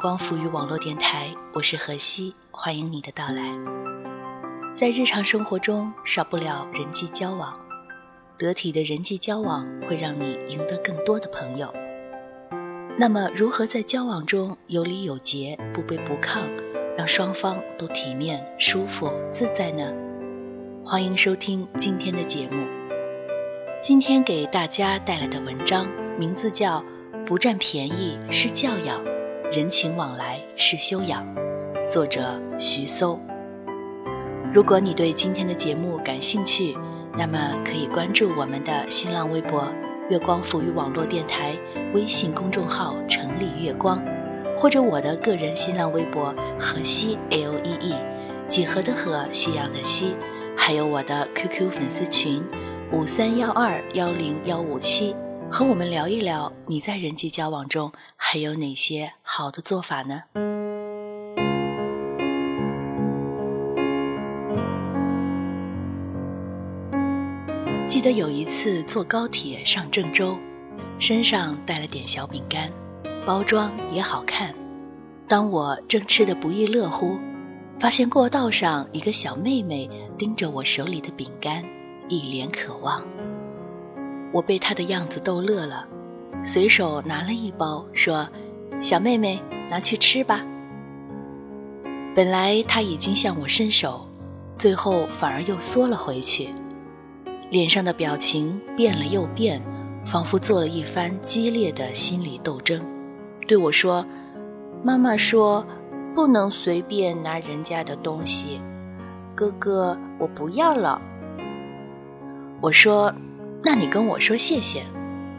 光浮语网络电台，我是何西，欢迎你的到来。在日常生活中，少不了人际交往，得体的人际交往会让你赢得更多的朋友。那么，如何在交往中有礼有节、不卑不亢，让双方都体面、舒服、自在呢？欢迎收听今天的节目。今天给大家带来的文章名字叫。不占便宜是教养，人情往来是修养。作者徐搜。如果你对今天的节目感兴趣，那么可以关注我们的新浪微博“月光抚育网络电台”微信公众号“成立月光”，或者我的个人新浪微博“河西 L E E”，几何的河，夕阳的西，还有我的 QQ 粉丝群五三幺二幺零幺五七。和我们聊一聊，你在人际交往中还有哪些好的做法呢？记得有一次坐高铁上郑州，身上带了点小饼干，包装也好看。当我正吃得不亦乐乎，发现过道上一个小妹妹盯着我手里的饼干，一脸渴望。我被他的样子逗乐了，随手拿了一包，说：“小妹妹，拿去吃吧。”本来他已经向我伸手，最后反而又缩了回去，脸上的表情变了又变，仿佛做了一番激烈的心理斗争，对我说：“妈妈说，不能随便拿人家的东西，哥哥，我不要了。”我说。那你跟我说谢谢，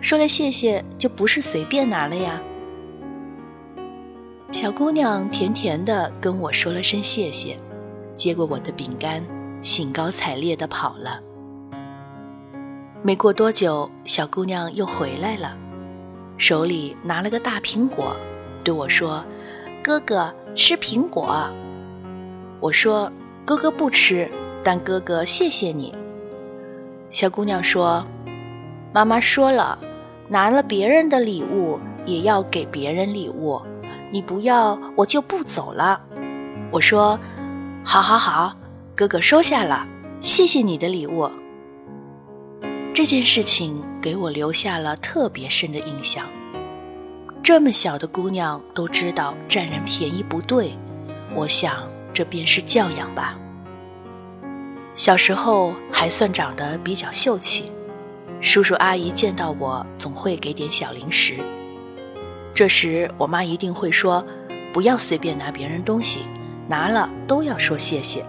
说了谢谢就不是随便拿了呀。小姑娘甜甜的跟我说了声谢谢，接过我的饼干，兴高采烈的跑了。没过多久，小姑娘又回来了，手里拿了个大苹果，对我说：“哥哥吃苹果。”我说：“哥哥不吃，但哥哥谢谢你。”小姑娘说：“妈妈说了，拿了别人的礼物也要给别人礼物，你不要我就不走了。”我说：“好好好，哥哥收下了，谢谢你的礼物。”这件事情给我留下了特别深的印象。这么小的姑娘都知道占人便宜不对，我想这便是教养吧。小时候还算长得比较秀气，叔叔阿姨见到我总会给点小零食。这时我妈一定会说：“不要随便拿别人东西，拿了都要说谢谢。”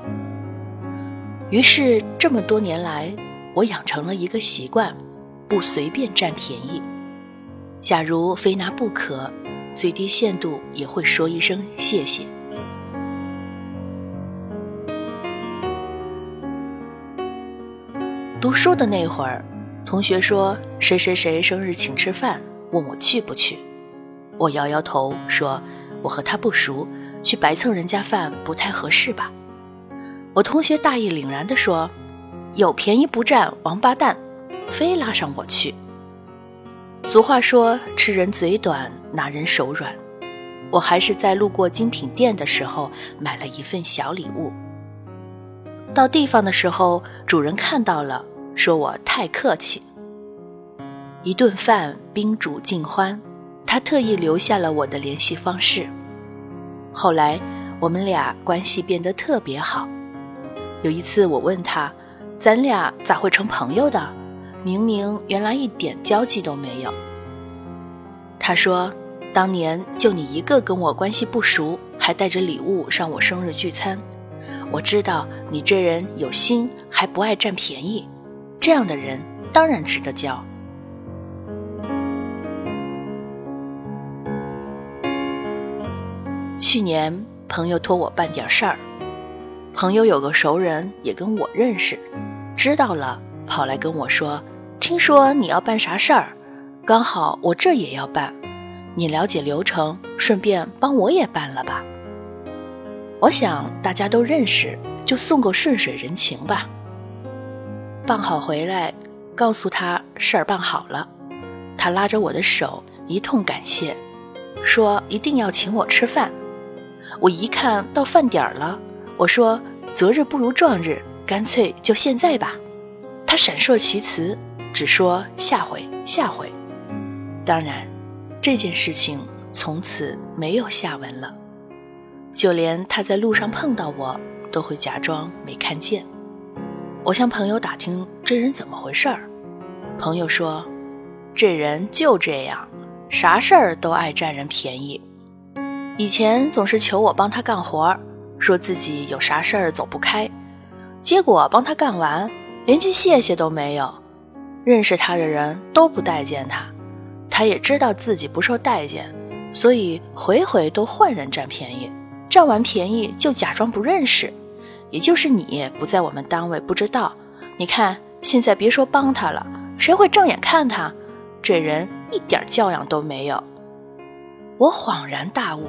于是这么多年来，我养成了一个习惯，不随便占便宜。假如非拿不可，最低限度也会说一声谢谢。读书的那会儿，同学说谁谁谁生日请吃饭，问我去不去。我摇摇头说：“我和他不熟，去白蹭人家饭不太合适吧。”我同学大义凛然地说：“有便宜不占，王八蛋！”非拉上我去。俗话说：“吃人嘴短，拿人手软。”我还是在路过精品店的时候买了一份小礼物。到地方的时候，主人看到了，说我太客气。一顿饭宾主尽欢，他特意留下了我的联系方式。后来我们俩关系变得特别好。有一次我问他：“咱俩咋会成朋友的？明明原来一点交集都没有。”他说：“当年就你一个跟我关系不熟，还带着礼物上我生日聚餐。我知道你这人有心，还不爱占便宜，这样的人当然值得交。”去年朋友托我办点事儿，朋友有个熟人也跟我认识，知道了跑来跟我说：“听说你要办啥事儿，刚好我这也要办，你了解流程，顺便帮我也办了吧。”我想大家都认识，就送个顺水人情吧。办好回来，告诉他事儿办好了，他拉着我的手一通感谢，说一定要请我吃饭。我一看到饭点儿了，我说：“择日不如撞日，干脆就现在吧。”他闪烁其词，只说下回，下回。当然，这件事情从此没有下文了。就连他在路上碰到我，都会假装没看见。我向朋友打听这人怎么回事儿，朋友说：“这人就这样，啥事儿都爱占人便宜。”以前总是求我帮他干活儿，说自己有啥事儿走不开，结果帮他干完，连句谢谢都没有。认识他的人都不待见他，他也知道自己不受待见，所以回回都换人占便宜，占完便宜就假装不认识。也就是你不在我们单位不知道，你看现在别说帮他了，谁会正眼看他？这人一点教养都没有。我恍然大悟。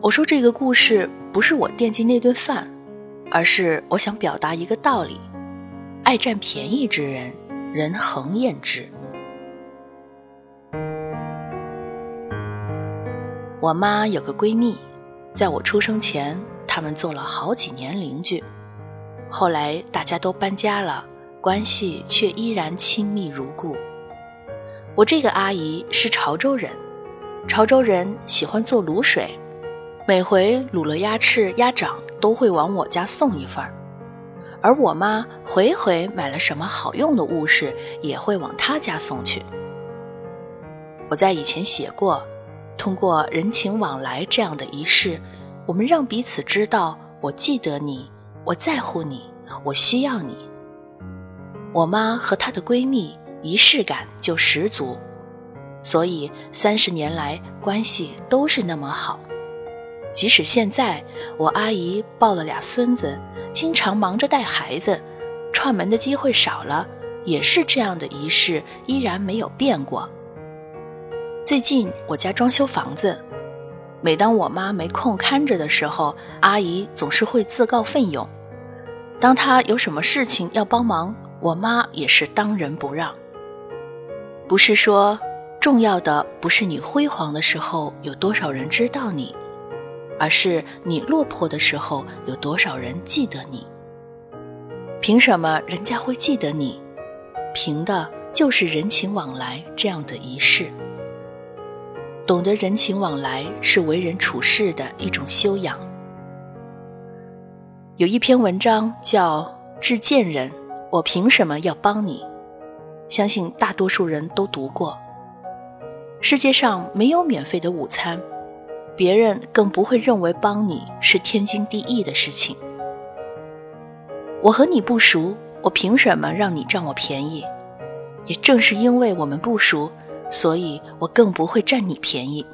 我说这个故事不是我惦记那顿饭，而是我想表达一个道理：爱占便宜之人，人恒厌之。我妈有个闺蜜，在我出生前，他们做了好几年邻居，后来大家都搬家了，关系却依然亲密如故。我这个阿姨是潮州人。潮州人喜欢做卤水，每回卤了鸭翅、鸭掌都会往我家送一份儿，而我妈回回买了什么好用的物事，也会往她家送去。我在以前写过，通过人情往来这样的仪式，我们让彼此知道我记得你，我在乎你，我需要你。我妈和她的闺蜜仪式感就十足。所以三十年来关系都是那么好，即使现在我阿姨抱了俩孙子，经常忙着带孩子，串门的机会少了，也是这样的仪式依然没有变过。最近我家装修房子，每当我妈没空看着的时候，阿姨总是会自告奋勇。当她有什么事情要帮忙，我妈也是当仁不让。不是说。重要的不是你辉煌的时候有多少人知道你，而是你落魄的时候有多少人记得你。凭什么人家会记得你？凭的就是人情往来这样的仪式。懂得人情往来是为人处事的一种修养。有一篇文章叫《致贱人》，我凭什么要帮你？相信大多数人都读过。世界上没有免费的午餐，别人更不会认为帮你是天经地义的事情。我和你不熟，我凭什么让你占我便宜？也正是因为我们不熟，所以我更不会占你便宜。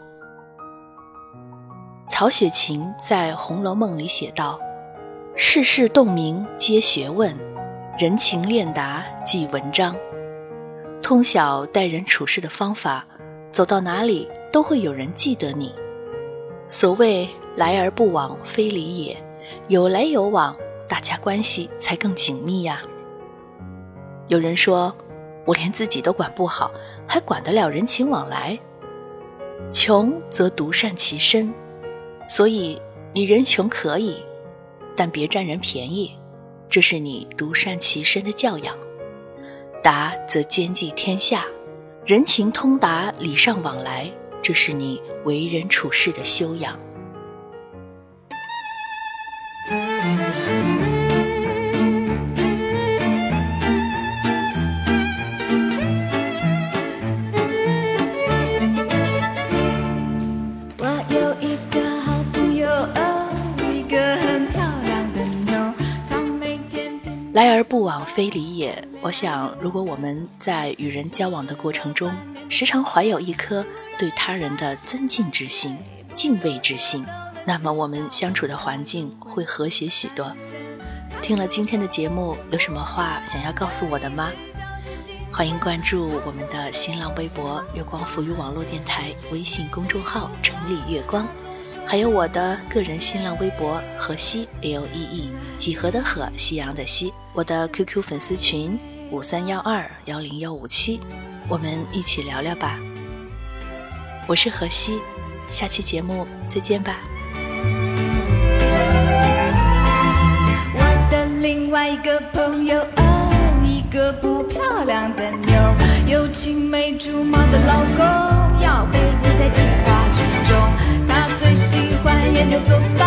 曹雪芹在《红楼梦》里写道：“世事洞明皆学问，人情练达即文章。”通晓待人处事的方法。走到哪里都会有人记得你。所谓来而不往非礼也，有来有往，大家关系才更紧密呀。有人说，我连自己都管不好，还管得了人情往来？穷则独善其身，所以你人穷可以，但别占人便宜，这是你独善其身的教养。达则兼济天下，人情通达，礼尚往来，这是你为人处事的修养。非礼也。我想，如果我们在与人交往的过程中，时常怀有一颗对他人的尊敬之心、敬畏之心，那么我们相处的环境会和谐许多。听了今天的节目，有什么话想要告诉我的吗？欢迎关注我们的新浪微博“月光浮语网络电台”微信公众号“城里月光”。还有我的个人新浪微博河西 L E E 几何的河夕阳的西，我的 QQ 粉丝群五三幺二幺零幺五七，我们一起聊聊吧。我是河西，下期节目再见吧。我的另外一个朋友哦，一个不漂亮的妞，有青梅竹马的老公，要被逼在计划他最喜欢研究做饭